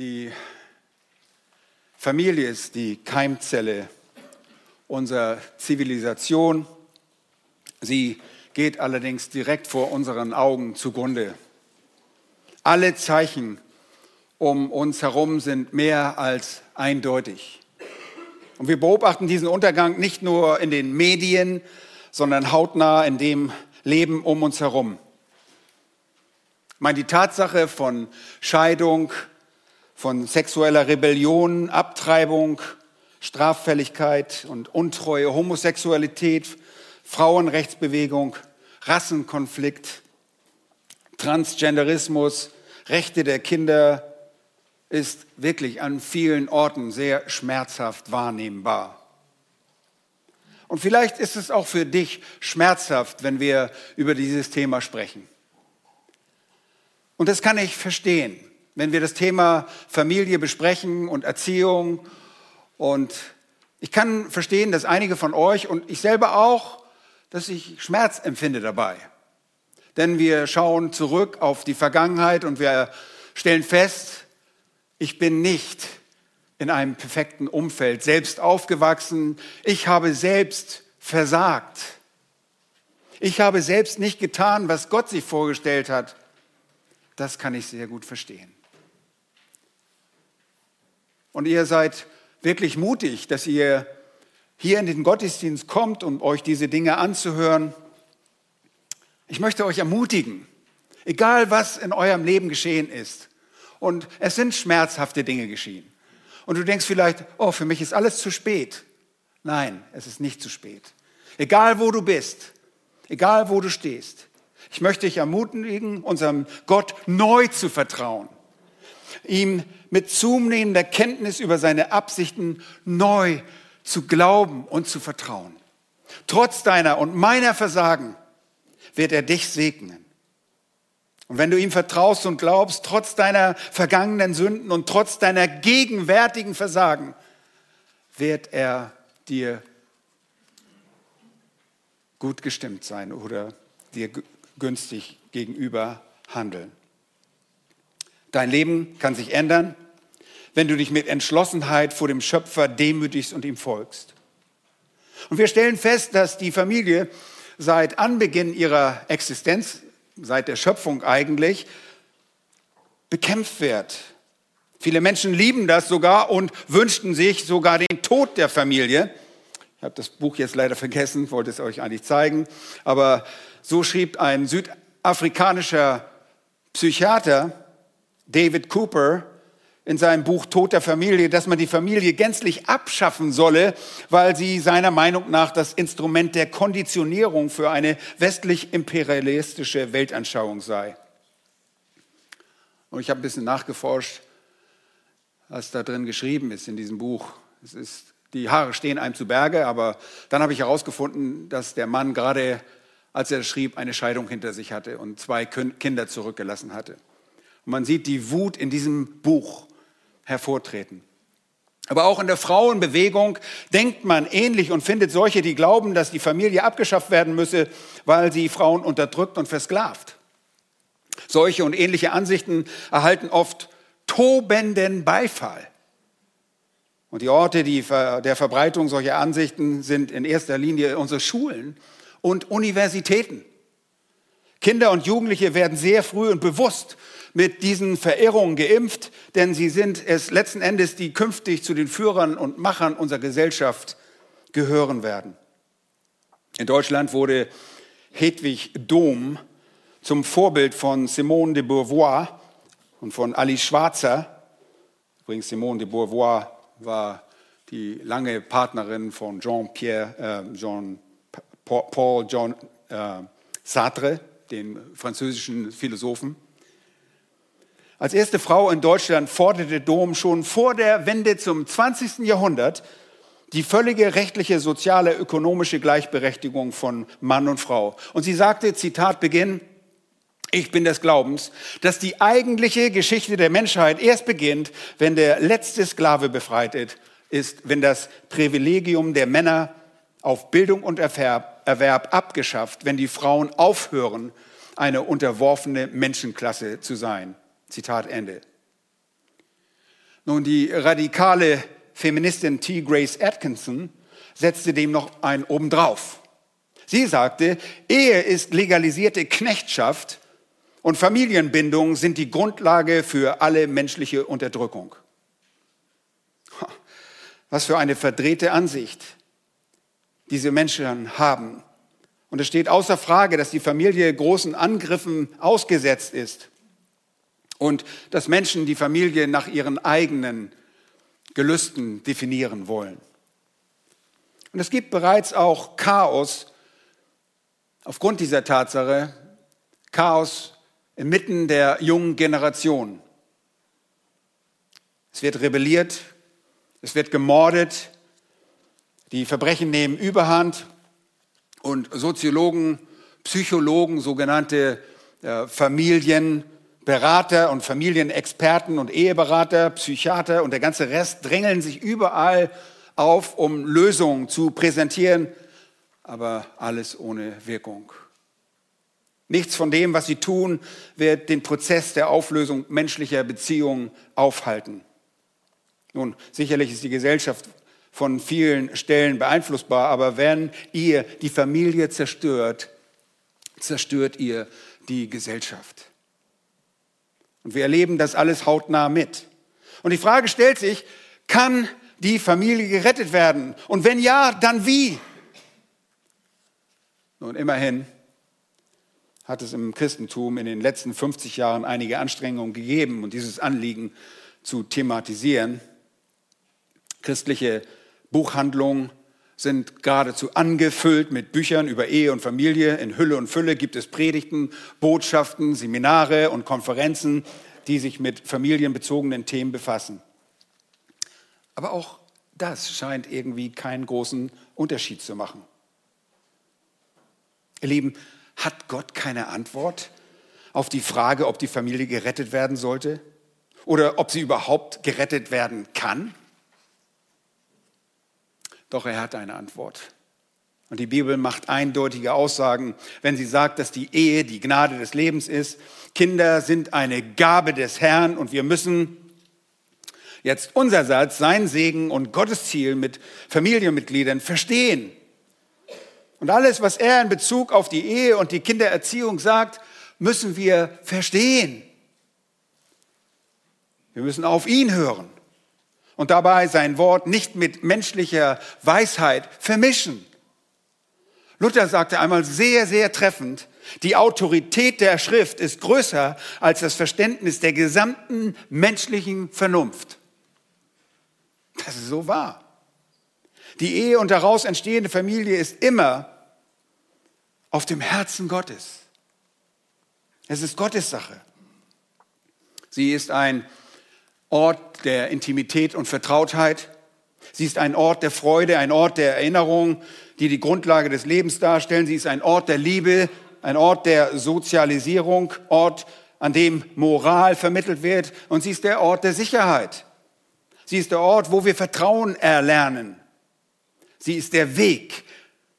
Die Familie ist die Keimzelle unserer Zivilisation. Sie geht allerdings direkt vor unseren Augen zugrunde. Alle Zeichen um uns herum sind mehr als eindeutig. Und wir beobachten diesen Untergang nicht nur in den Medien, sondern hautnah in dem Leben um uns herum. Ich meine, die Tatsache von Scheidung, von sexueller Rebellion, Abtreibung, Straffälligkeit und Untreue, Homosexualität, Frauenrechtsbewegung, Rassenkonflikt, Transgenderismus, Rechte der Kinder ist wirklich an vielen Orten sehr schmerzhaft wahrnehmbar. Und vielleicht ist es auch für dich schmerzhaft, wenn wir über dieses Thema sprechen. Und das kann ich verstehen wenn wir das Thema Familie besprechen und Erziehung. Und ich kann verstehen, dass einige von euch und ich selber auch, dass ich Schmerz empfinde dabei. Denn wir schauen zurück auf die Vergangenheit und wir stellen fest, ich bin nicht in einem perfekten Umfeld selbst aufgewachsen. Ich habe selbst versagt. Ich habe selbst nicht getan, was Gott sich vorgestellt hat. Das kann ich sehr gut verstehen. Und ihr seid wirklich mutig, dass ihr hier in den Gottesdienst kommt, um euch diese Dinge anzuhören. Ich möchte euch ermutigen, egal was in eurem Leben geschehen ist, und es sind schmerzhafte Dinge geschehen. Und du denkst vielleicht, oh, für mich ist alles zu spät. Nein, es ist nicht zu spät. Egal wo du bist, egal wo du stehst, ich möchte dich ermutigen, unserem Gott neu zu vertrauen ihm mit zunehmender Kenntnis über seine Absichten neu zu glauben und zu vertrauen. Trotz deiner und meiner Versagen wird er dich segnen. Und wenn du ihm vertraust und glaubst, trotz deiner vergangenen Sünden und trotz deiner gegenwärtigen Versagen, wird er dir gut gestimmt sein oder dir günstig gegenüber handeln. Dein Leben kann sich ändern, wenn du dich mit Entschlossenheit vor dem Schöpfer demütigst und ihm folgst. Und wir stellen fest, dass die Familie seit Anbeginn ihrer Existenz, seit der Schöpfung eigentlich, bekämpft wird. Viele Menschen lieben das sogar und wünschten sich sogar den Tod der Familie. Ich habe das Buch jetzt leider vergessen, wollte es euch eigentlich zeigen. Aber so schrieb ein südafrikanischer Psychiater, David Cooper in seinem Buch Tod der Familie, dass man die Familie gänzlich abschaffen solle, weil sie seiner Meinung nach das Instrument der Konditionierung für eine westlich-imperialistische Weltanschauung sei. Und ich habe ein bisschen nachgeforscht, was da drin geschrieben ist in diesem Buch. Es ist, die Haare stehen einem zu Berge, aber dann habe ich herausgefunden, dass der Mann gerade, als er schrieb, eine Scheidung hinter sich hatte und zwei Kinder zurückgelassen hatte. Und man sieht die Wut in diesem Buch hervortreten. Aber auch in der Frauenbewegung denkt man ähnlich und findet solche, die glauben, dass die Familie abgeschafft werden müsse, weil sie Frauen unterdrückt und versklavt. Solche und ähnliche Ansichten erhalten oft tobenden Beifall. Und die Orte die, der Verbreitung solcher Ansichten sind in erster Linie unsere Schulen und Universitäten. Kinder und Jugendliche werden sehr früh und bewusst mit diesen Verirrungen geimpft, denn sie sind es letzten Endes, die künftig zu den Führern und Machern unserer Gesellschaft gehören werden. In Deutschland wurde Hedwig Dohm zum Vorbild von Simone de Beauvoir und von Alice Schwarzer. Übrigens, Simone de Beauvoir war die lange Partnerin von Jean-Pierre, äh, Jean, Paul John äh, Sartre, dem französischen Philosophen. Als erste Frau in Deutschland forderte Dom schon vor der Wende zum 20. Jahrhundert die völlige rechtliche, soziale, ökonomische Gleichberechtigung von Mann und Frau. Und sie sagte, Zitat Beginn, ich bin des Glaubens, dass die eigentliche Geschichte der Menschheit erst beginnt, wenn der letzte Sklave befreit ist, wenn das Privilegium der Männer auf Bildung und Erwerb Erwerb abgeschafft, wenn die Frauen aufhören, eine unterworfene Menschenklasse zu sein. Zitat Ende. Nun, die radikale Feministin T. Grace Atkinson setzte dem noch einen obendrauf. Sie sagte, Ehe ist legalisierte Knechtschaft und Familienbindung sind die Grundlage für alle menschliche Unterdrückung. Was für eine verdrehte Ansicht diese Menschen haben. Und es steht außer Frage, dass die Familie großen Angriffen ausgesetzt ist und dass Menschen die Familie nach ihren eigenen Gelüsten definieren wollen. Und es gibt bereits auch Chaos aufgrund dieser Tatsache, Chaos inmitten der jungen Generation. Es wird rebelliert, es wird gemordet, die Verbrechen nehmen Überhand und Soziologen, Psychologen, sogenannte äh, Familienberater und Familienexperten und Eheberater, Psychiater und der ganze Rest drängeln sich überall auf, um Lösungen zu präsentieren, aber alles ohne Wirkung. Nichts von dem, was sie tun, wird den Prozess der Auflösung menschlicher Beziehungen aufhalten. Nun, sicherlich ist die Gesellschaft von vielen Stellen beeinflussbar, aber wenn ihr die Familie zerstört, zerstört ihr die Gesellschaft. Und wir erleben das alles hautnah mit. Und die Frage stellt sich, kann die Familie gerettet werden? Und wenn ja, dann wie? Nun, immerhin hat es im Christentum in den letzten 50 Jahren einige Anstrengungen gegeben, um dieses Anliegen zu thematisieren. Christliche Buchhandlungen sind geradezu angefüllt mit Büchern über Ehe und Familie. In Hülle und Fülle gibt es Predigten, Botschaften, Seminare und Konferenzen, die sich mit familienbezogenen Themen befassen. Aber auch das scheint irgendwie keinen großen Unterschied zu machen. Ihr Lieben, hat Gott keine Antwort auf die Frage, ob die Familie gerettet werden sollte oder ob sie überhaupt gerettet werden kann? Doch er hat eine Antwort. Und die Bibel macht eindeutige Aussagen, wenn sie sagt, dass die Ehe die Gnade des Lebens ist. Kinder sind eine Gabe des Herrn und wir müssen jetzt unser Satz, sein Segen und Gottes Ziel mit Familienmitgliedern verstehen. Und alles, was er in Bezug auf die Ehe und die Kindererziehung sagt, müssen wir verstehen. Wir müssen auf ihn hören und dabei sein Wort nicht mit menschlicher Weisheit vermischen. Luther sagte einmal sehr, sehr treffend, die Autorität der Schrift ist größer als das Verständnis der gesamten menschlichen Vernunft. Das ist so wahr. Die Ehe und daraus entstehende Familie ist immer auf dem Herzen Gottes. Es ist Gottes Sache. Sie ist ein Ort der Intimität und Vertrautheit. Sie ist ein Ort der Freude, ein Ort der Erinnerung, die die Grundlage des Lebens darstellen. Sie ist ein Ort der Liebe, ein Ort der Sozialisierung, Ort, an dem Moral vermittelt wird. Und sie ist der Ort der Sicherheit. Sie ist der Ort, wo wir Vertrauen erlernen. Sie ist der Weg,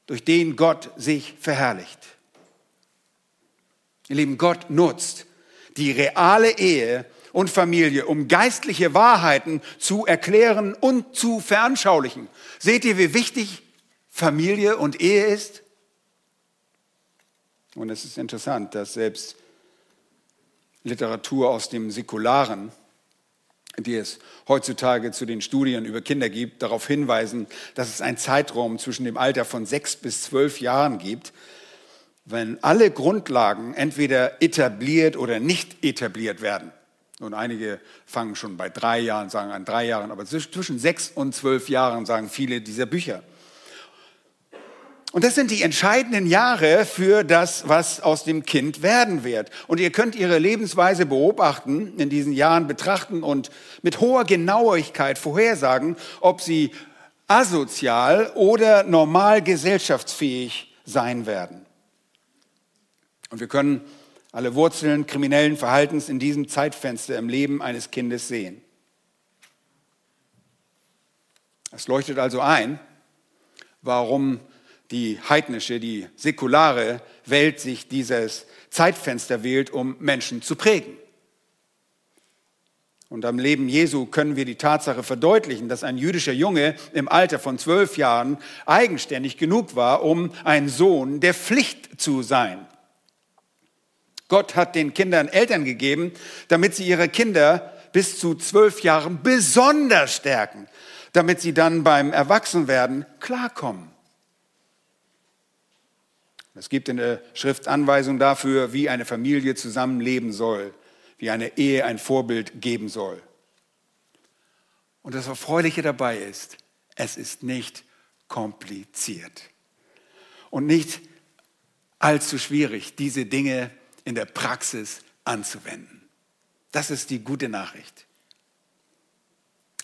durch den Gott sich verherrlicht. Ihr Lieben, Gott nutzt die reale Ehe und Familie, um geistliche Wahrheiten zu erklären und zu veranschaulichen. Seht ihr, wie wichtig Familie und Ehe ist? Und es ist interessant, dass selbst Literatur aus dem Säkularen die es heutzutage zu den Studien über Kinder gibt, darauf hinweisen, dass es einen Zeitraum zwischen dem Alter von sechs bis zwölf Jahren gibt, wenn alle Grundlagen entweder etabliert oder nicht etabliert werden. Und einige fangen schon bei drei Jahren, sagen an drei Jahren, aber zwischen sechs und zwölf Jahren sagen viele dieser Bücher. Und das sind die entscheidenden Jahre für das, was aus dem Kind werden wird. Und ihr könnt ihre Lebensweise beobachten, in diesen Jahren betrachten und mit hoher Genauigkeit vorhersagen, ob sie asozial oder normal gesellschaftsfähig sein werden. Und wir können alle Wurzeln kriminellen Verhaltens in diesem Zeitfenster im Leben eines Kindes sehen. Es leuchtet also ein, warum die heidnische, die säkulare Welt sich dieses Zeitfenster wählt, um Menschen zu prägen. Und am Leben Jesu können wir die Tatsache verdeutlichen, dass ein jüdischer Junge im Alter von zwölf Jahren eigenständig genug war, um ein Sohn der Pflicht zu sein. Gott hat den Kindern Eltern gegeben, damit sie ihre Kinder bis zu zwölf Jahren besonders stärken, damit sie dann beim Erwachsenwerden klarkommen. Es gibt in der Schrift Anweisungen dafür, wie eine Familie zusammenleben soll, wie eine Ehe ein Vorbild geben soll. Und das Erfreuliche dabei ist, es ist nicht kompliziert und nicht allzu schwierig, diese Dinge in der Praxis anzuwenden. Das ist die gute Nachricht.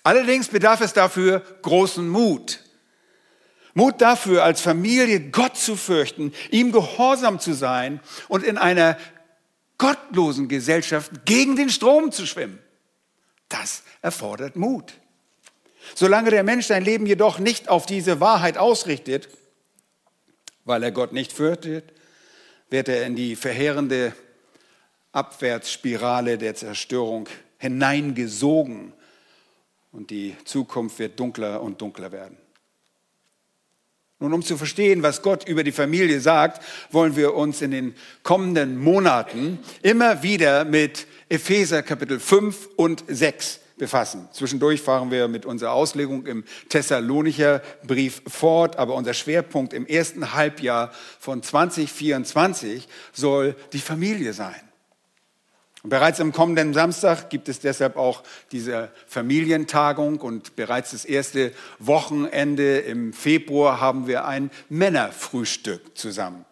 Allerdings bedarf es dafür großen Mut. Mut dafür, als Familie Gott zu fürchten, ihm gehorsam zu sein und in einer gottlosen Gesellschaft gegen den Strom zu schwimmen. Das erfordert Mut. Solange der Mensch sein Leben jedoch nicht auf diese Wahrheit ausrichtet, weil er Gott nicht fürchtet, wird er in die verheerende Abwärtsspirale der Zerstörung hineingesogen und die Zukunft wird dunkler und dunkler werden. Nun, um zu verstehen, was Gott über die Familie sagt, wollen wir uns in den kommenden Monaten immer wieder mit Epheser Kapitel 5 und 6 befassen. Zwischendurch fahren wir mit unserer Auslegung im Thessalonicher Brief fort, aber unser Schwerpunkt im ersten Halbjahr von 2024 soll die Familie sein. Bereits am kommenden Samstag gibt es deshalb auch diese Familientagung und bereits das erste Wochenende im Februar haben wir ein Männerfrühstück zusammen.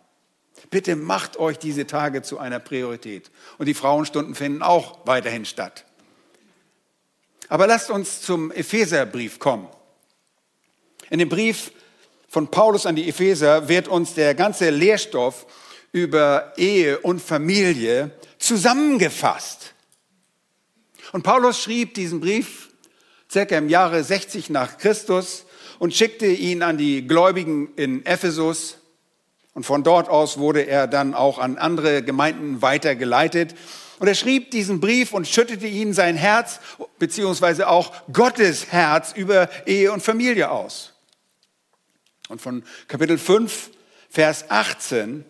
Bitte macht euch diese Tage zu einer Priorität. Und die Frauenstunden finden auch weiterhin statt. Aber lasst uns zum Epheserbrief kommen. In dem Brief von Paulus an die Epheser wird uns der ganze Lehrstoff über Ehe und Familie zusammengefasst. Und Paulus schrieb diesen Brief circa im Jahre 60 nach Christus und schickte ihn an die Gläubigen in Ephesus. Und von dort aus wurde er dann auch an andere Gemeinden weitergeleitet. Und er schrieb diesen Brief und schüttete ihnen sein Herz, beziehungsweise auch Gottes Herz über Ehe und Familie aus. Und von Kapitel 5, Vers 18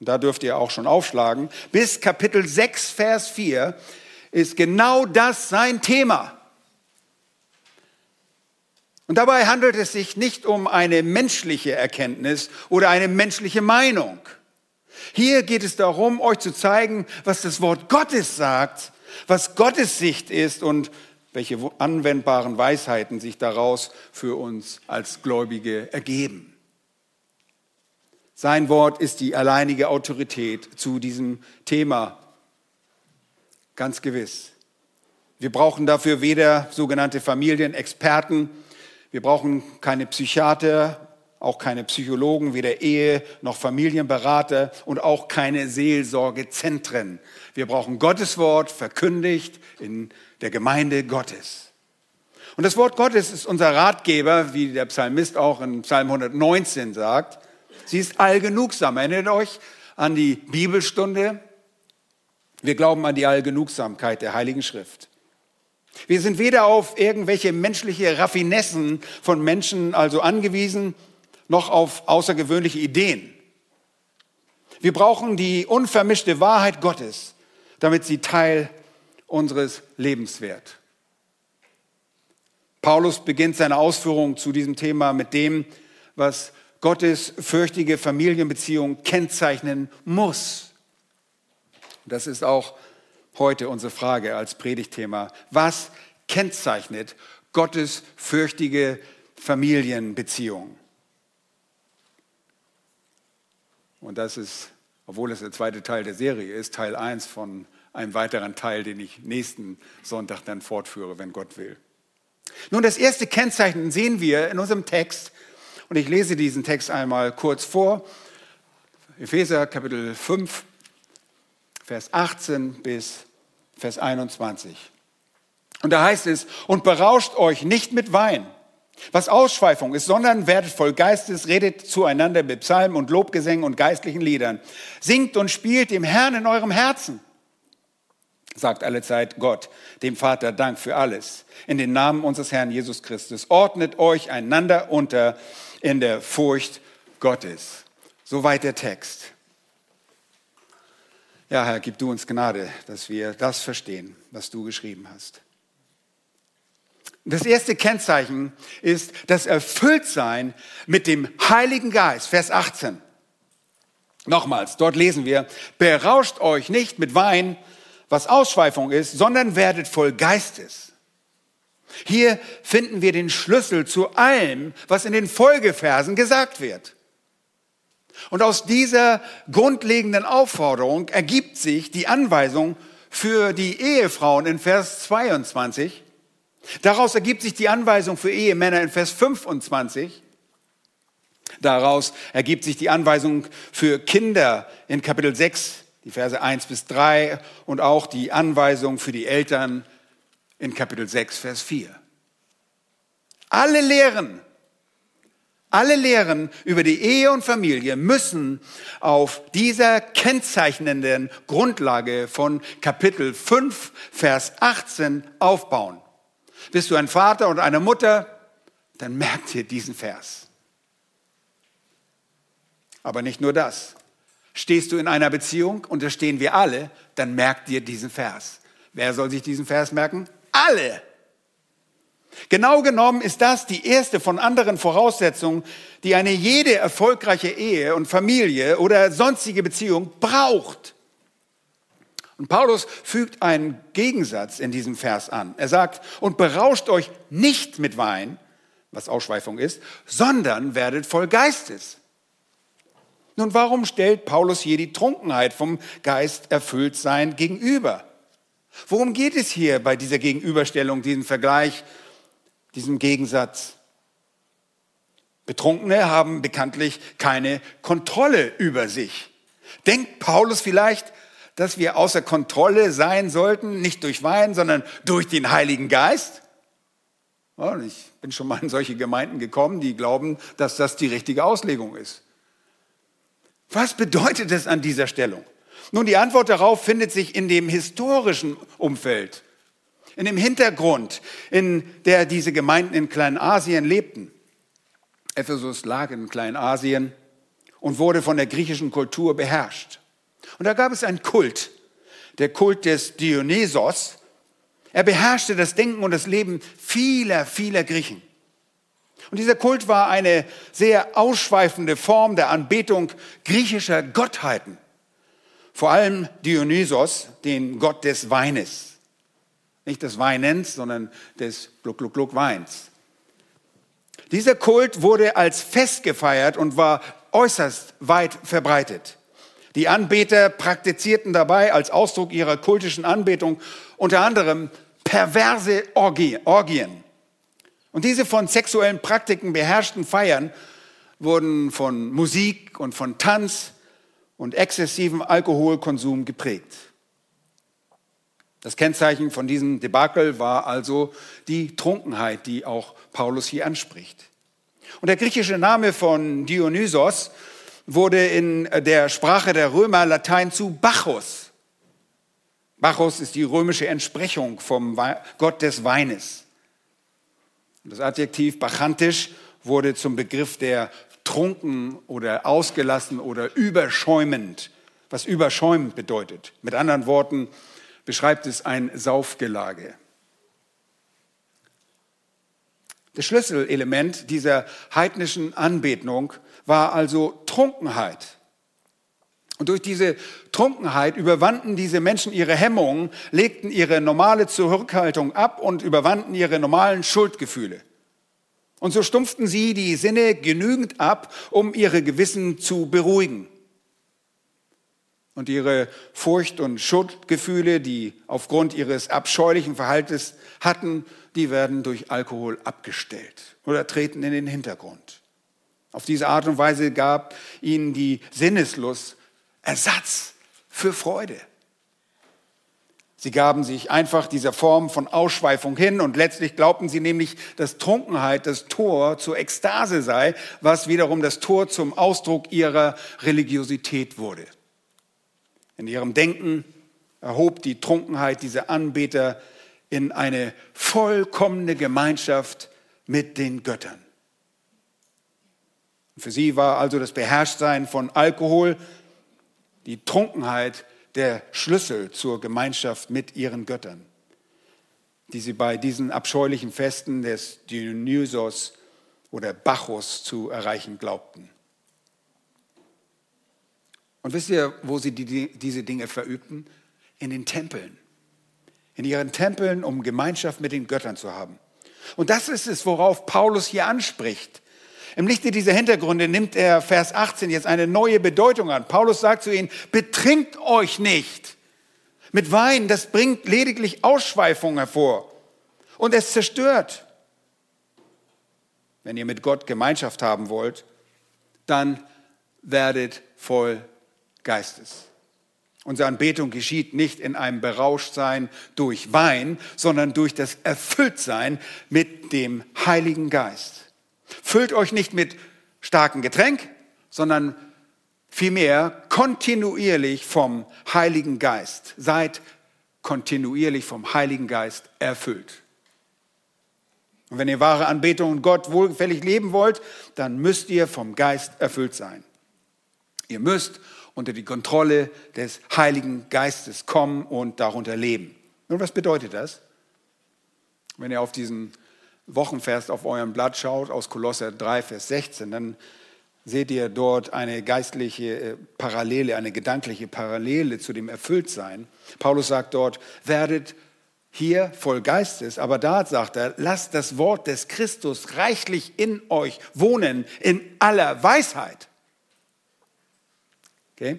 und da dürft ihr auch schon aufschlagen, bis Kapitel 6, Vers 4 ist genau das sein Thema. Und dabei handelt es sich nicht um eine menschliche Erkenntnis oder eine menschliche Meinung. Hier geht es darum, euch zu zeigen, was das Wort Gottes sagt, was Gottes Sicht ist und welche anwendbaren Weisheiten sich daraus für uns als Gläubige ergeben. Sein Wort ist die alleinige Autorität zu diesem Thema. Ganz gewiss. Wir brauchen dafür weder sogenannte Familienexperten, wir brauchen keine Psychiater, auch keine Psychologen, weder Ehe noch Familienberater und auch keine Seelsorgezentren. Wir brauchen Gottes Wort verkündigt in der Gemeinde Gottes. Und das Wort Gottes ist unser Ratgeber, wie der Psalmist auch in Psalm 119 sagt. Sie ist allgenugsam. Erinnert euch an die Bibelstunde? Wir glauben an die Allgenugsamkeit der Heiligen Schrift. Wir sind weder auf irgendwelche menschliche Raffinessen von Menschen also angewiesen, noch auf außergewöhnliche Ideen. Wir brauchen die unvermischte Wahrheit Gottes, damit sie Teil unseres Lebens wird. Paulus beginnt seine Ausführungen zu diesem Thema mit dem, was Gottes fürchtige Familienbeziehung kennzeichnen muss. Das ist auch heute unsere Frage als Predigtthema. Was kennzeichnet Gottes fürchtige Familienbeziehung? Und das ist, obwohl es der zweite Teil der Serie ist, Teil 1 von einem weiteren Teil, den ich nächsten Sonntag dann fortführe, wenn Gott will. Nun, das erste Kennzeichen sehen wir in unserem Text und ich lese diesen Text einmal kurz vor. Epheser Kapitel 5, Vers 18 bis Vers 21. Und da heißt es, und berauscht euch nicht mit Wein, was Ausschweifung ist, sondern werdet voll Geistes, redet zueinander mit Psalmen und Lobgesängen und geistlichen Liedern. Singt und spielt dem Herrn in eurem Herzen sagt alle Zeit Gott, dem Vater Dank für alles. In den Namen unseres Herrn Jesus Christus. Ordnet euch einander unter in der Furcht Gottes. Soweit der Text. Ja, Herr, gib du uns Gnade, dass wir das verstehen, was du geschrieben hast. Das erste Kennzeichen ist das Erfülltsein mit dem Heiligen Geist, Vers 18. Nochmals, dort lesen wir, berauscht euch nicht mit Wein, was Ausschweifung ist, sondern werdet voll Geistes. Hier finden wir den Schlüssel zu allem, was in den Folgeversen gesagt wird. Und aus dieser grundlegenden Aufforderung ergibt sich die Anweisung für die Ehefrauen in Vers 22. Daraus ergibt sich die Anweisung für Ehemänner in Vers 25. Daraus ergibt sich die Anweisung für Kinder in Kapitel 6, die Verse 1 bis 3 und auch die Anweisung für die Eltern in Kapitel 6, Vers 4. Alle Lehren, alle Lehren über die Ehe und Familie müssen auf dieser kennzeichnenden Grundlage von Kapitel 5, Vers 18 aufbauen. Bist du ein Vater und eine Mutter, dann merkt ihr diesen Vers. Aber nicht nur das. Stehst du in einer Beziehung, und da stehen wir alle, dann merkt dir diesen Vers. Wer soll sich diesen Vers merken? Alle. Genau genommen ist das die erste von anderen Voraussetzungen, die eine jede erfolgreiche Ehe und Familie oder sonstige Beziehung braucht. Und Paulus fügt einen Gegensatz in diesem Vers an. Er sagt, und berauscht euch nicht mit Wein, was Ausschweifung ist, sondern werdet voll Geistes. Nun, warum stellt Paulus hier die Trunkenheit vom Geist erfüllt sein gegenüber? Worum geht es hier bei dieser Gegenüberstellung, diesem Vergleich, diesem Gegensatz? Betrunkene haben bekanntlich keine Kontrolle über sich. Denkt Paulus vielleicht, dass wir außer Kontrolle sein sollten, nicht durch Wein, sondern durch den Heiligen Geist? Und ich bin schon mal in solche Gemeinden gekommen, die glauben, dass das die richtige Auslegung ist. Was bedeutet es an dieser Stellung? Nun, die Antwort darauf findet sich in dem historischen Umfeld, in dem Hintergrund, in der diese Gemeinden in Kleinasien lebten. Ephesus lag in Kleinasien und wurde von der griechischen Kultur beherrscht. Und da gab es einen Kult, der Kult des Dionysos. Er beherrschte das Denken und das Leben vieler, vieler Griechen. Und dieser Kult war eine sehr ausschweifende Form der Anbetung griechischer Gottheiten. Vor allem Dionysos, den Gott des Weines. Nicht des Weinens, sondern des Gluck-Gluck-Gluck-Weins. Dieser Kult wurde als Fest gefeiert und war äußerst weit verbreitet. Die Anbeter praktizierten dabei als Ausdruck ihrer kultischen Anbetung unter anderem perverse Orgien. Und diese von sexuellen Praktiken beherrschten Feiern wurden von Musik und von Tanz und exzessivem Alkoholkonsum geprägt. Das Kennzeichen von diesem Debakel war also die Trunkenheit, die auch Paulus hier anspricht. Und der griechische Name von Dionysos wurde in der Sprache der Römer Latein zu Bacchus. Bacchus ist die römische Entsprechung vom Gott des Weines. Das Adjektiv bachantisch wurde zum Begriff der trunken oder ausgelassen oder überschäumend, was überschäumend bedeutet. Mit anderen Worten beschreibt es ein Saufgelage. Das Schlüsselelement dieser heidnischen Anbetung war also Trunkenheit. Und durch diese Trunkenheit überwanden diese Menschen ihre Hemmungen, legten ihre normale Zurückhaltung ab und überwanden ihre normalen Schuldgefühle. Und so stumpften sie die Sinne genügend ab, um ihre Gewissen zu beruhigen. Und ihre Furcht- und Schuldgefühle, die aufgrund ihres abscheulichen Verhaltens hatten, die werden durch Alkohol abgestellt oder treten in den Hintergrund. Auf diese Art und Weise gab ihnen die Sinneslust Ersatz für Freude. Sie gaben sich einfach dieser Form von Ausschweifung hin und letztlich glaubten sie nämlich, dass Trunkenheit das Tor zur Ekstase sei, was wiederum das Tor zum Ausdruck ihrer Religiosität wurde. In ihrem Denken erhob die Trunkenheit dieser Anbeter in eine vollkommene Gemeinschaft mit den Göttern. Für sie war also das Beherrschtsein von Alkohol, die Trunkenheit der Schlüssel zur Gemeinschaft mit ihren Göttern, die sie bei diesen abscheulichen Festen des Dionysos oder Bacchus zu erreichen glaubten. Und wisst ihr, wo sie die, diese Dinge verübten? In den Tempeln. In ihren Tempeln, um Gemeinschaft mit den Göttern zu haben. Und das ist es, worauf Paulus hier anspricht. Im Lichte dieser Hintergründe nimmt er Vers 18 jetzt eine neue Bedeutung an. Paulus sagt zu ihnen, betrinkt euch nicht mit Wein, das bringt lediglich Ausschweifung hervor und es zerstört. Wenn ihr mit Gott Gemeinschaft haben wollt, dann werdet voll Geistes. Unsere Anbetung geschieht nicht in einem Berauschtsein durch Wein, sondern durch das Erfülltsein mit dem Heiligen Geist. Füllt euch nicht mit starkem Getränk, sondern vielmehr kontinuierlich vom Heiligen Geist. Seid kontinuierlich vom Heiligen Geist erfüllt. Und wenn ihr wahre Anbetung und Gott wohlgefällig leben wollt, dann müsst ihr vom Geist erfüllt sein. Ihr müsst unter die Kontrolle des Heiligen Geistes kommen und darunter leben. Nun, was bedeutet das? Wenn ihr auf diesen Wochenvers auf eurem Blatt schaut, aus Kolosser 3, Vers 16, dann seht ihr dort eine geistliche äh, Parallele, eine gedankliche Parallele zu dem Erfülltsein. Paulus sagt dort, werdet hier voll Geistes, aber da sagt er, lasst das Wort des Christus reichlich in euch wohnen, in aller Weisheit. Okay?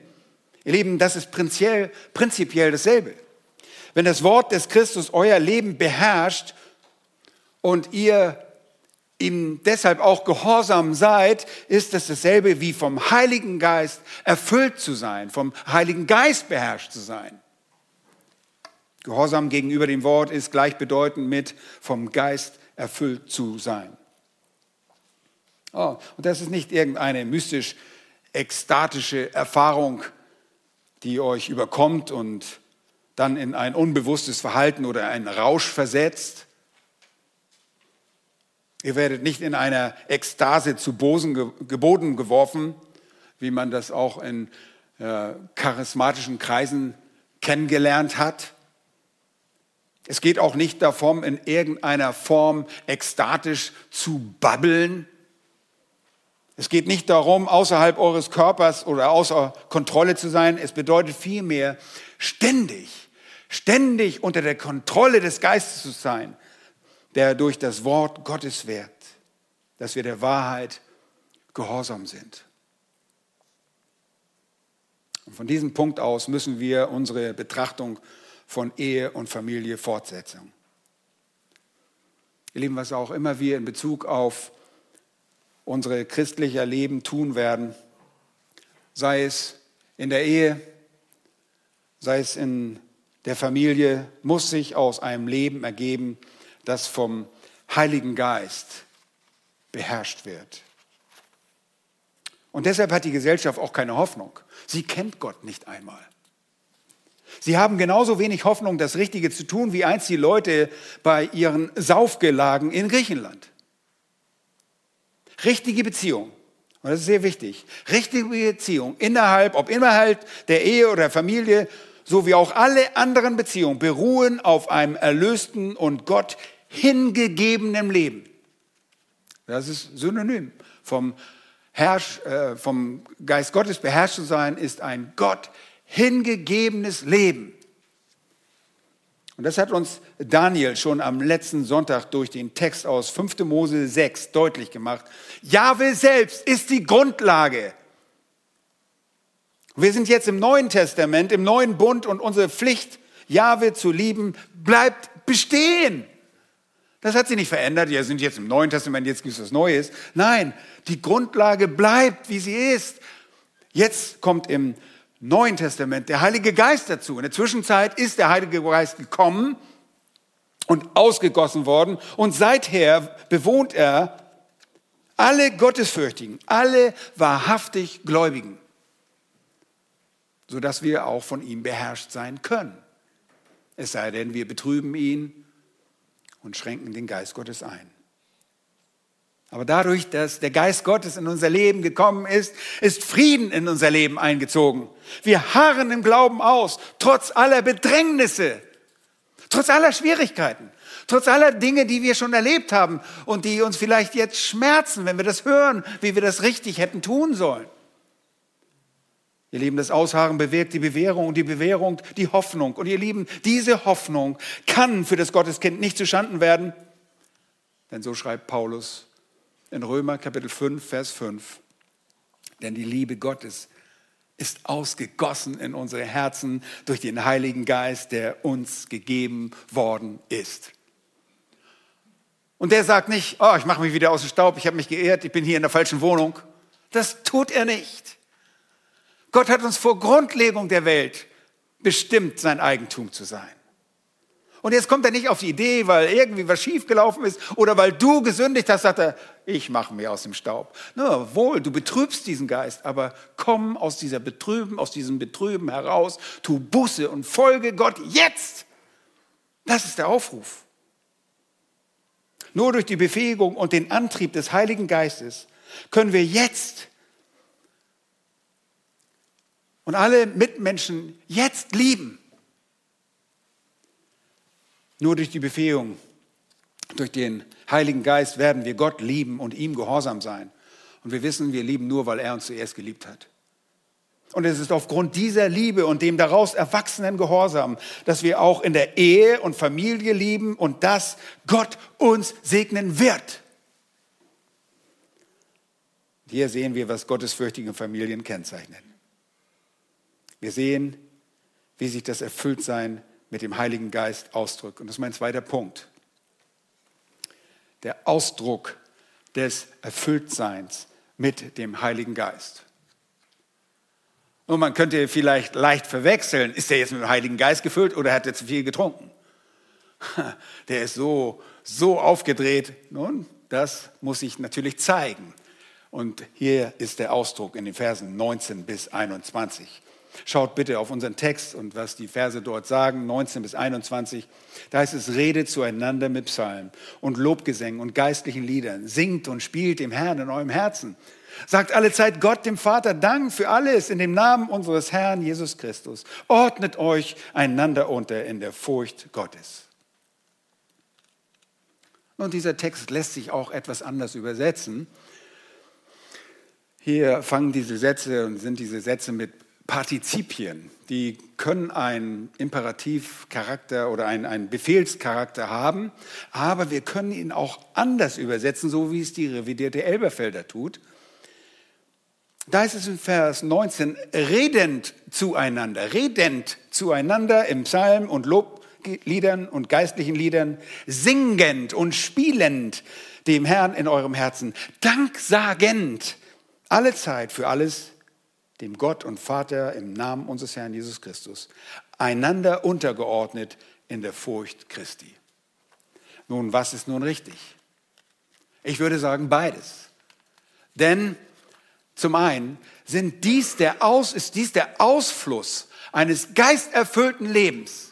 Ihr Lieben, das ist prinzipiell, prinzipiell dasselbe. Wenn das Wort des Christus euer Leben beherrscht, und ihr ihm deshalb auch gehorsam seid, ist es dasselbe wie vom Heiligen Geist erfüllt zu sein, vom Heiligen Geist beherrscht zu sein. Gehorsam gegenüber dem Wort ist gleichbedeutend mit vom Geist erfüllt zu sein. Oh, und das ist nicht irgendeine mystisch ekstatische Erfahrung, die euch überkommt und dann in ein unbewusstes Verhalten oder einen Rausch versetzt, Ihr werdet nicht in einer Ekstase zu Boden geworfen, wie man das auch in äh, charismatischen Kreisen kennengelernt hat. Es geht auch nicht darum, in irgendeiner Form ekstatisch zu babbeln. Es geht nicht darum, außerhalb eures Körpers oder außer Kontrolle zu sein. Es bedeutet vielmehr, ständig, ständig unter der Kontrolle des Geistes zu sein der durch das Wort Gottes wirkt, dass wir der Wahrheit gehorsam sind. Und von diesem Punkt aus müssen wir unsere Betrachtung von Ehe und Familie fortsetzen. Ihr Lieben, was auch immer wir in Bezug auf unsere christliche Leben tun werden, sei es in der Ehe, sei es in der Familie, muss sich aus einem Leben ergeben, das vom Heiligen Geist beherrscht wird. Und deshalb hat die Gesellschaft auch keine Hoffnung. Sie kennt Gott nicht einmal. Sie haben genauso wenig Hoffnung, das Richtige zu tun, wie einst die Leute bei ihren Saufgelagen in Griechenland. Richtige Beziehung, und das ist sehr wichtig, richtige Beziehung innerhalb, ob innerhalb der Ehe oder Familie, so wie auch alle anderen Beziehungen, beruhen auf einem erlösten und Gott hingegebenem Leben. Das ist synonym. Vom, Herrsch, äh, vom Geist Gottes beherrscht zu sein, ist ein Gott hingegebenes Leben. Und das hat uns Daniel schon am letzten Sonntag durch den Text aus 5. Mose 6 deutlich gemacht. Jahwe selbst ist die Grundlage. Wir sind jetzt im Neuen Testament, im neuen Bund und unsere Pflicht, Jahwe zu lieben, bleibt bestehen. Das hat sich nicht verändert. Wir sind jetzt im Neuen Testament, jetzt gibt es was Neues. Nein, die Grundlage bleibt, wie sie ist. Jetzt kommt im Neuen Testament der Heilige Geist dazu. In der Zwischenzeit ist der Heilige Geist gekommen und ausgegossen worden und seither bewohnt er alle Gottesfürchtigen, alle wahrhaftig Gläubigen, sodass wir auch von ihm beherrscht sein können. Es sei denn, wir betrüben ihn und schränken den Geist Gottes ein. Aber dadurch, dass der Geist Gottes in unser Leben gekommen ist, ist Frieden in unser Leben eingezogen. Wir harren im Glauben aus, trotz aller Bedrängnisse, trotz aller Schwierigkeiten, trotz aller Dinge, die wir schon erlebt haben und die uns vielleicht jetzt schmerzen, wenn wir das hören, wie wir das richtig hätten tun sollen. Ihr Lieben, das Ausharren bewirkt die Bewährung und die Bewährung die Hoffnung. Und ihr Lieben, diese Hoffnung kann für das Gotteskind nicht zustanden werden, denn so schreibt Paulus in Römer Kapitel 5, Vers 5. Denn die Liebe Gottes ist ausgegossen in unsere Herzen durch den Heiligen Geist, der uns gegeben worden ist. Und der sagt nicht, oh, ich mache mich wieder aus dem Staub, ich habe mich geehrt, ich bin hier in der falschen Wohnung. Das tut er nicht. Gott hat uns vor Grundlegung der Welt bestimmt, sein Eigentum zu sein. Und jetzt kommt er nicht auf die Idee, weil irgendwie was schiefgelaufen ist oder weil du gesündigt hast, sagt er, ich mache mir aus dem Staub. Na wohl, du betrübst diesen Geist, aber komm aus dieser Betrüben, aus diesem Betrüben heraus, tu Buße und folge Gott jetzt. Das ist der Aufruf. Nur durch die Befähigung und den Antrieb des Heiligen Geistes können wir jetzt und alle Mitmenschen jetzt lieben. Nur durch die Befähigung, durch den Heiligen Geist werden wir Gott lieben und ihm gehorsam sein. Und wir wissen, wir lieben nur, weil er uns zuerst geliebt hat. Und es ist aufgrund dieser Liebe und dem daraus erwachsenen Gehorsam, dass wir auch in der Ehe und Familie lieben und dass Gott uns segnen wird. Hier sehen wir, was gottesfürchtige Familien kennzeichnet. Wir sehen, wie sich das Erfülltsein mit dem Heiligen Geist ausdrückt. Und das ist mein zweiter Punkt. Der Ausdruck des Erfülltseins mit dem Heiligen Geist. Und man könnte vielleicht leicht verwechseln, ist er jetzt mit dem Heiligen Geist gefüllt oder hat er zu viel getrunken? Der ist so, so aufgedreht. Nun, das muss sich natürlich zeigen. Und hier ist der Ausdruck in den Versen 19 bis 21. Schaut bitte auf unseren Text und was die Verse dort sagen, 19 bis 21. Da heißt es, redet zueinander mit Psalmen und Lobgesängen und geistlichen Liedern. Singt und spielt dem Herrn in eurem Herzen. Sagt alle Zeit Gott, dem Vater, Dank für alles in dem Namen unseres Herrn Jesus Christus. Ordnet euch einander unter in der Furcht Gottes. Und dieser Text lässt sich auch etwas anders übersetzen. Hier fangen diese Sätze und sind diese Sätze mit Partizipien, die können einen Imperativcharakter oder einen, einen Befehlscharakter haben, aber wir können ihn auch anders übersetzen, so wie es die revidierte Elberfelder tut. Da ist es in Vers 19, redend zueinander, redend zueinander im Psalm und Lobliedern und geistlichen Liedern, singend und spielend dem Herrn in eurem Herzen, danksagend, alle Zeit für alles, dem Gott und Vater im Namen unseres Herrn Jesus Christus, einander untergeordnet in der Furcht Christi. Nun, was ist nun richtig? Ich würde sagen beides. Denn zum einen sind dies der Aus, ist dies der Ausfluss eines geisterfüllten Lebens.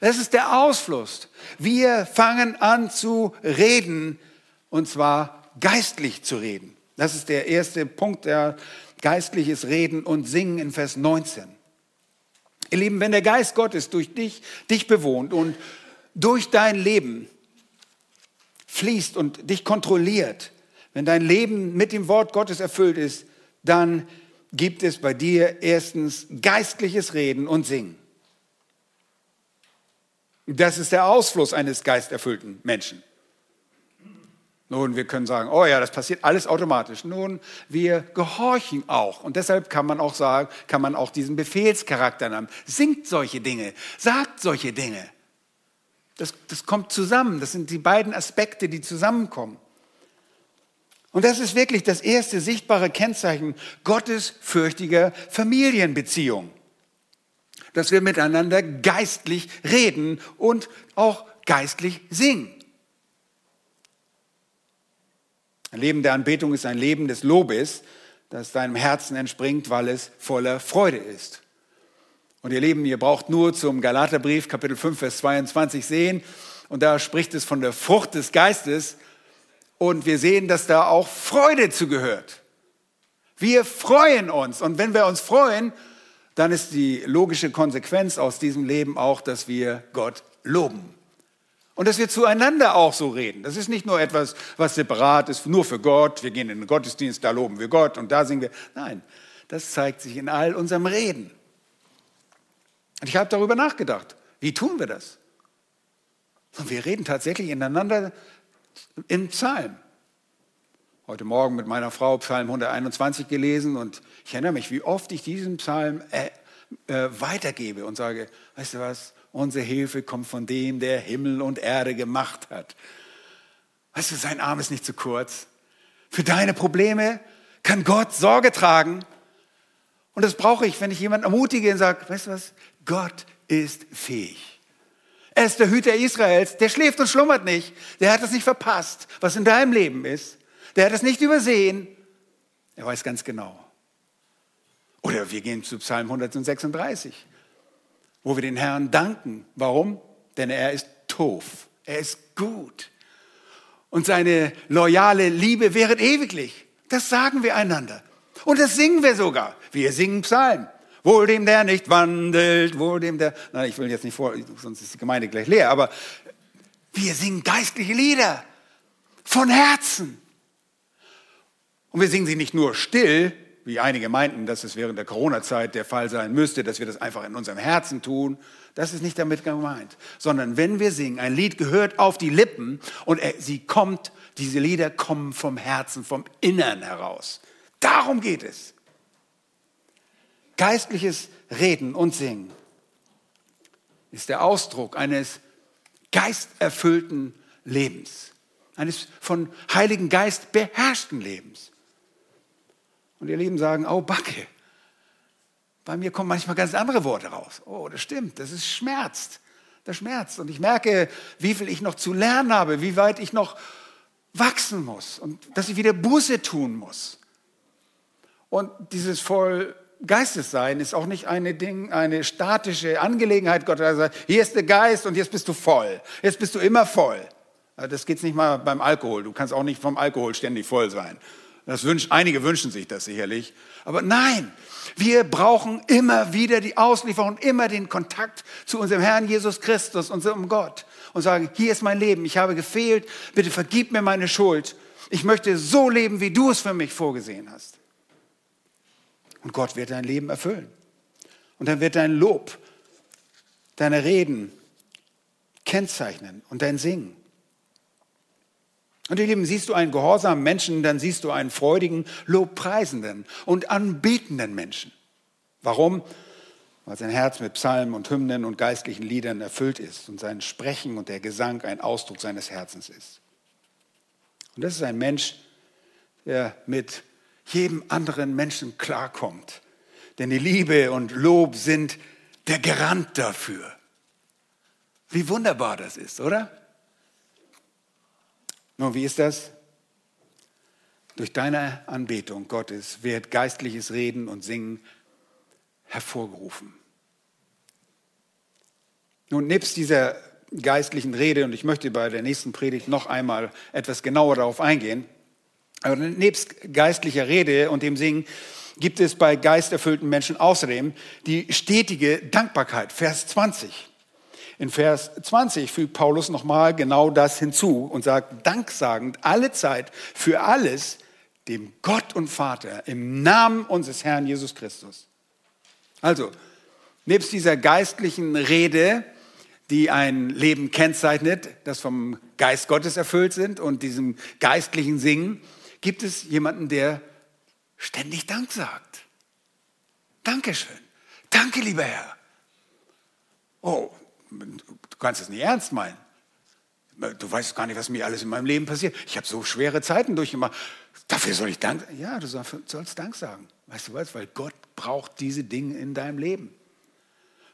Das ist der Ausfluss. Wir fangen an zu reden, und zwar geistlich zu reden. Das ist der erste Punkt, der geistliches Reden und Singen in Vers 19. Ihr Lieben, wenn der Geist Gottes durch dich, dich bewohnt und durch dein Leben fließt und dich kontrolliert, wenn dein Leben mit dem Wort Gottes erfüllt ist, dann gibt es bei dir erstens geistliches Reden und Singen. Das ist der Ausfluss eines geisterfüllten Menschen. Nun, wir können sagen, oh ja, das passiert alles automatisch. Nun, wir gehorchen auch. Und deshalb kann man auch sagen, kann man auch diesen Befehlscharakter haben. Singt solche Dinge, sagt solche Dinge. Das, das kommt zusammen. Das sind die beiden Aspekte, die zusammenkommen. Und das ist wirklich das erste sichtbare Kennzeichen gottesfürchtiger Familienbeziehung. Dass wir miteinander geistlich reden und auch geistlich singen. Ein Leben der Anbetung ist ein Leben des Lobes, das deinem Herzen entspringt, weil es voller Freude ist. Und ihr Lieben, ihr braucht nur zum Galaterbrief, Kapitel 5, Vers 22 sehen. Und da spricht es von der Frucht des Geistes. Und wir sehen, dass da auch Freude zugehört. Wir freuen uns. Und wenn wir uns freuen, dann ist die logische Konsequenz aus diesem Leben auch, dass wir Gott loben. Und dass wir zueinander auch so reden. Das ist nicht nur etwas, was separat ist, nur für Gott. Wir gehen in den Gottesdienst, da loben wir Gott und da singen wir. Nein, das zeigt sich in all unserem Reden. Und ich habe darüber nachgedacht. Wie tun wir das? Und wir reden tatsächlich ineinander im Psalm. Heute Morgen mit meiner Frau Psalm 121 gelesen und ich erinnere mich, wie oft ich diesen Psalm äh, äh, weitergebe und sage, weißt du was, unsere Hilfe kommt von dem, der Himmel und Erde gemacht hat. Weißt du, sein Arm ist nicht zu kurz. Für deine Probleme kann Gott Sorge tragen. Und das brauche ich, wenn ich jemanden ermutige und sage, weißt du was, Gott ist fähig. Er ist der Hüter Israels, der schläft und schlummert nicht. Der hat es nicht verpasst, was in deinem Leben ist. Der hat es nicht übersehen. Er weiß ganz genau. Oder wir gehen zu Psalm 136, wo wir den Herrn danken. Warum? Denn er ist Tof. Er ist gut. Und seine loyale Liebe wäret ewiglich. Das sagen wir einander. Und das singen wir sogar. Wir singen Psalmen. Wohl dem, der nicht wandelt, wohl dem, der. Nein, ich will jetzt nicht vor, sonst ist die Gemeinde gleich leer. Aber wir singen geistliche Lieder von Herzen. Und wir singen sie nicht nur still, wie einige meinten, dass es während der Corona-Zeit der Fall sein müsste, dass wir das einfach in unserem Herzen tun. Das ist nicht damit gemeint, sondern wenn wir singen, ein Lied gehört auf die Lippen und sie kommt, diese Lieder kommen vom Herzen, vom Innern heraus. Darum geht es. Geistliches Reden und Singen ist der Ausdruck eines geisterfüllten Lebens, eines von Heiligen Geist beherrschten Lebens. Und ihr Lieben sagen, oh Backe, bei mir kommen manchmal ganz andere Worte raus. Oh, das stimmt, das ist schmerzt. Das schmerzt. Und ich merke, wie viel ich noch zu lernen habe, wie weit ich noch wachsen muss und dass ich wieder Buße tun muss. Und dieses voll Geistessein ist auch nicht eine Ding, eine statische Angelegenheit. Gott sagt, hier ist der Geist und jetzt bist du voll. Jetzt bist du immer voll. Das geht nicht mal beim Alkohol. Du kannst auch nicht vom Alkohol ständig voll sein. Das wünsch, einige wünschen sich das sicherlich. Aber nein, wir brauchen immer wieder die Auslieferung, immer den Kontakt zu unserem Herrn Jesus Christus, unserem Gott. Und sagen, hier ist mein Leben, ich habe gefehlt, bitte vergib mir meine Schuld. Ich möchte so leben, wie du es für mich vorgesehen hast. Und Gott wird dein Leben erfüllen. Und dann wird dein Lob, deine Reden kennzeichnen und dein Singen. Und ihr Lieben, siehst du einen gehorsamen Menschen, dann siehst du einen freudigen, lobpreisenden und anbetenden Menschen. Warum? Weil sein Herz mit Psalmen und Hymnen und geistlichen Liedern erfüllt ist und sein Sprechen und der Gesang ein Ausdruck seines Herzens ist. Und das ist ein Mensch, der mit jedem anderen Menschen klarkommt. Denn die Liebe und Lob sind der Garant dafür. Wie wunderbar das ist, oder? Nun, wie ist das? Durch deine Anbetung Gottes wird geistliches Reden und Singen hervorgerufen. Nun, nebst dieser geistlichen Rede, und ich möchte bei der nächsten Predigt noch einmal etwas genauer darauf eingehen, aber nebst geistlicher Rede und dem Singen gibt es bei geisterfüllten Menschen außerdem die stetige Dankbarkeit. Vers 20. In Vers 20 fügt Paulus nochmal genau das hinzu und sagt, danksagend alle Zeit für alles dem Gott und Vater im Namen unseres Herrn Jesus Christus. Also, nebst dieser geistlichen Rede, die ein Leben kennzeichnet, das vom Geist Gottes erfüllt sind und diesem geistlichen Singen, gibt es jemanden, der ständig Dank sagt. Dankeschön. Danke, lieber Herr. Oh, du kannst es nicht ernst meinen. Du weißt gar nicht, was mir alles in meinem Leben passiert. Ich habe so schwere Zeiten durchgemacht. Dafür soll ich Dank sagen. Ja, du sollst Dank sagen. Weißt du was? Weil Gott braucht diese Dinge in deinem Leben.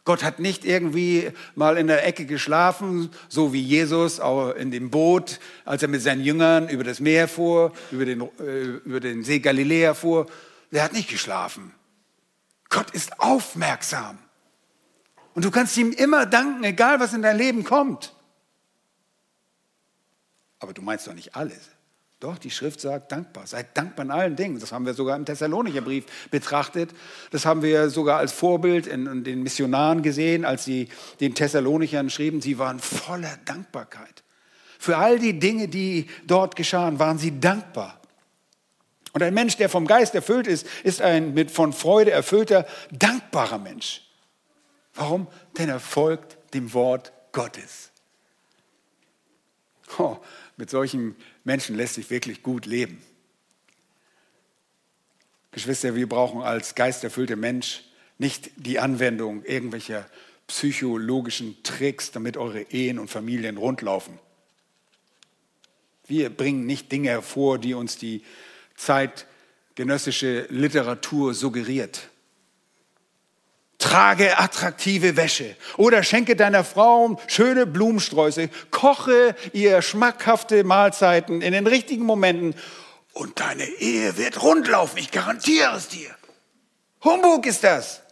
Gott hat nicht irgendwie mal in der Ecke geschlafen, so wie Jesus in dem Boot, als er mit seinen Jüngern über das Meer fuhr, über den, äh, über den See Galiläa fuhr. Er hat nicht geschlafen. Gott ist aufmerksam. Und du kannst ihm immer danken, egal was in dein Leben kommt. Aber du meinst doch nicht alles. Doch, die Schrift sagt dankbar. Seid dankbar in allen Dingen. Das haben wir sogar im Thessalonicher Brief betrachtet. Das haben wir sogar als Vorbild in, in den Missionaren gesehen, als sie den Thessalonichern schrieben. Sie waren voller Dankbarkeit. Für all die Dinge, die dort geschahen, waren sie dankbar. Und ein Mensch, der vom Geist erfüllt ist, ist ein mit von Freude erfüllter, dankbarer Mensch. Warum? Denn er folgt dem Wort Gottes. Oh, mit solchen Menschen lässt sich wirklich gut leben. Geschwister, wir brauchen als geisterfüllte Mensch nicht die Anwendung irgendwelcher psychologischen Tricks, damit eure Ehen und Familien rundlaufen. Wir bringen nicht Dinge hervor, die uns die zeitgenössische Literatur suggeriert. Trage attraktive Wäsche oder schenke deiner Frau schöne Blumensträuße, koche ihr schmackhafte Mahlzeiten in den richtigen Momenten und deine Ehe wird rundlaufen, ich garantiere es dir. Humbug ist das.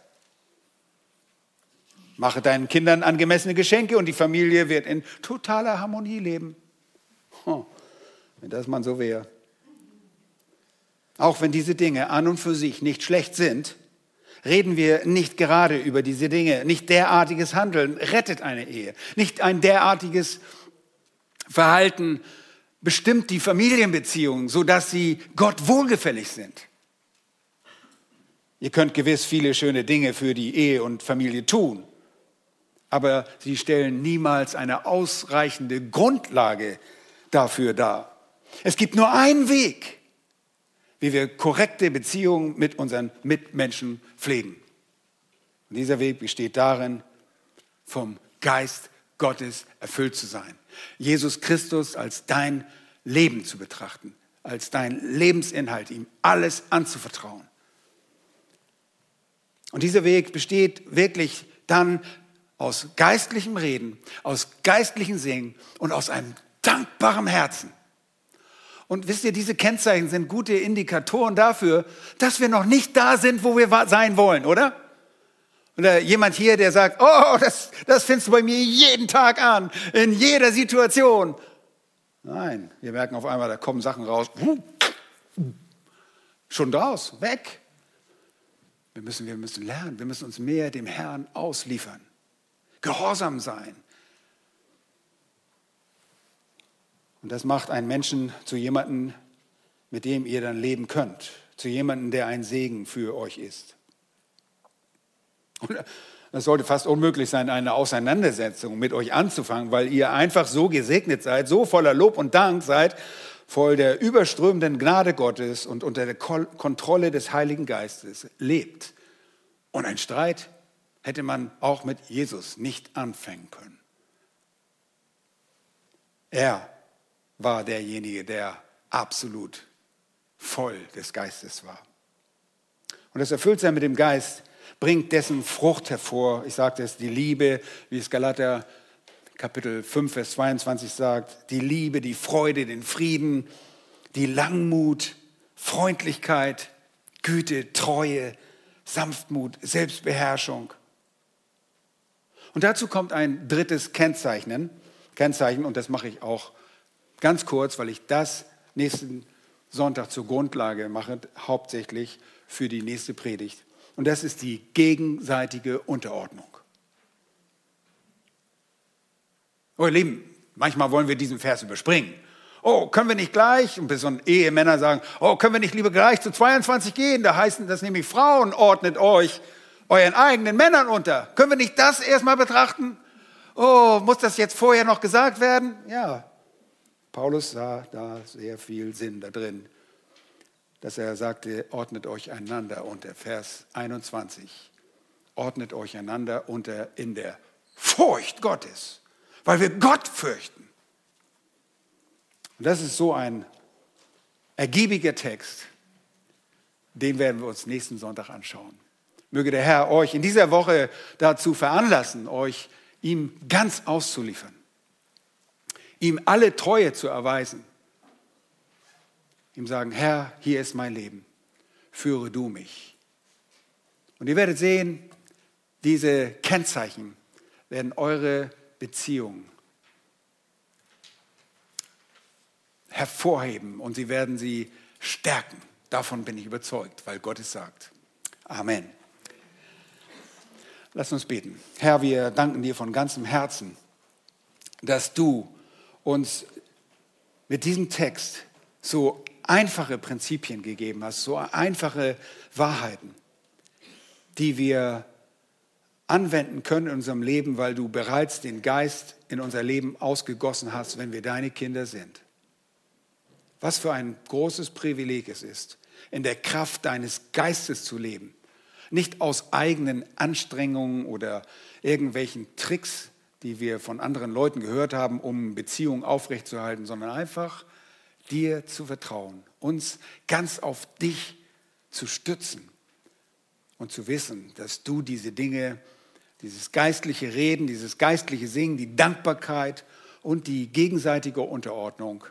Mache deinen Kindern angemessene Geschenke und die Familie wird in totaler Harmonie leben. Oh, wenn das mal so wäre. Auch wenn diese Dinge an und für sich nicht schlecht sind, reden wir nicht gerade über diese Dinge. Nicht derartiges Handeln rettet eine Ehe. Nicht ein derartiges Verhalten bestimmt die Familienbeziehungen, sodass sie Gott wohlgefällig sind. Ihr könnt gewiss viele schöne Dinge für die Ehe und Familie tun, aber sie stellen niemals eine ausreichende Grundlage dafür dar. Es gibt nur einen Weg, wie wir korrekte Beziehungen mit unseren Mitmenschen pflegen. Und dieser Weg besteht darin, vom Geist Gottes erfüllt zu sein. Jesus Christus als dein Leben zu betrachten, als dein Lebensinhalt, ihm alles anzuvertrauen. Und dieser Weg besteht wirklich dann aus geistlichem Reden, aus geistlichem Singen und aus einem dankbaren Herzen. Und wisst ihr, diese Kennzeichen sind gute Indikatoren dafür, dass wir noch nicht da sind, wo wir sein wollen, oder? Oder jemand hier, der sagt, oh, das, das findest du bei mir jeden Tag an, in jeder Situation. Nein, wir merken auf einmal, da kommen Sachen raus. Schon draus, weg. Wir müssen, wir müssen lernen, wir müssen uns mehr dem Herrn ausliefern. Gehorsam sein, Und das macht einen Menschen zu jemandem, mit dem ihr dann leben könnt, zu jemandem, der ein Segen für euch ist. Und es sollte fast unmöglich sein, eine Auseinandersetzung mit euch anzufangen, weil ihr einfach so gesegnet seid, so voller Lob und Dank seid, voll der überströmenden Gnade Gottes und unter der Kontrolle des Heiligen Geistes lebt. Und ein Streit hätte man auch mit Jesus nicht anfangen können. Er war derjenige, der absolut voll des Geistes war. Und das Erfülltsein mit dem Geist bringt dessen Frucht hervor. Ich sagte es, die Liebe, wie es Galater Kapitel 5, Vers 22 sagt, die Liebe, die Freude, den Frieden, die Langmut, Freundlichkeit, Güte, Treue, Sanftmut, Selbstbeherrschung. Und dazu kommt ein drittes Kennzeichen, Kennzeichen, und das mache ich auch Ganz kurz, weil ich das nächsten Sonntag zur Grundlage mache, hauptsächlich für die nächste Predigt. Und das ist die gegenseitige Unterordnung. Oh, ihr Lieben, manchmal wollen wir diesen Vers überspringen. Oh, können wir nicht gleich, und bis so Ehemänner sagen, oh, können wir nicht lieber gleich zu 22 gehen? Da heißen das nämlich Frauen, ordnet euch euren eigenen Männern unter. Können wir nicht das erstmal betrachten? Oh, muss das jetzt vorher noch gesagt werden? Ja, Paulus sah da sehr viel Sinn da drin, dass er sagte, ordnet euch einander unter, Vers 21. Ordnet euch einander unter in der Furcht Gottes, weil wir Gott fürchten. Und das ist so ein ergiebiger Text, den werden wir uns nächsten Sonntag anschauen. Möge der Herr euch in dieser Woche dazu veranlassen, euch ihm ganz auszuliefern ihm alle Treue zu erweisen. Ihm sagen, Herr, hier ist mein Leben, führe du mich. Und ihr werdet sehen, Diese Kennzeichen werden eure Beziehungen hervorheben und sie werden sie stärken. Davon bin ich überzeugt, weil Gott es sagt. Amen. Lass uns beten. Herr, wir danken dir von ganzem Herzen, dass du uns mit diesem Text so einfache Prinzipien gegeben hast, so einfache Wahrheiten, die wir anwenden können in unserem Leben, weil du bereits den Geist in unser Leben ausgegossen hast, wenn wir deine Kinder sind. Was für ein großes Privileg es ist, in der Kraft deines Geistes zu leben. Nicht aus eigenen Anstrengungen oder irgendwelchen Tricks, die wir von anderen Leuten gehört haben, um Beziehungen aufrechtzuerhalten, sondern einfach dir zu vertrauen, uns ganz auf dich zu stützen und zu wissen, dass du diese Dinge, dieses geistliche Reden, dieses geistliche Singen, die Dankbarkeit und die gegenseitige Unterordnung,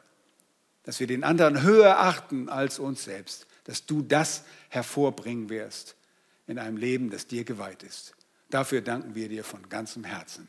dass wir den anderen höher achten als uns selbst, dass du das hervorbringen wirst in einem Leben, das dir geweiht ist. Dafür danken wir dir von ganzem Herzen.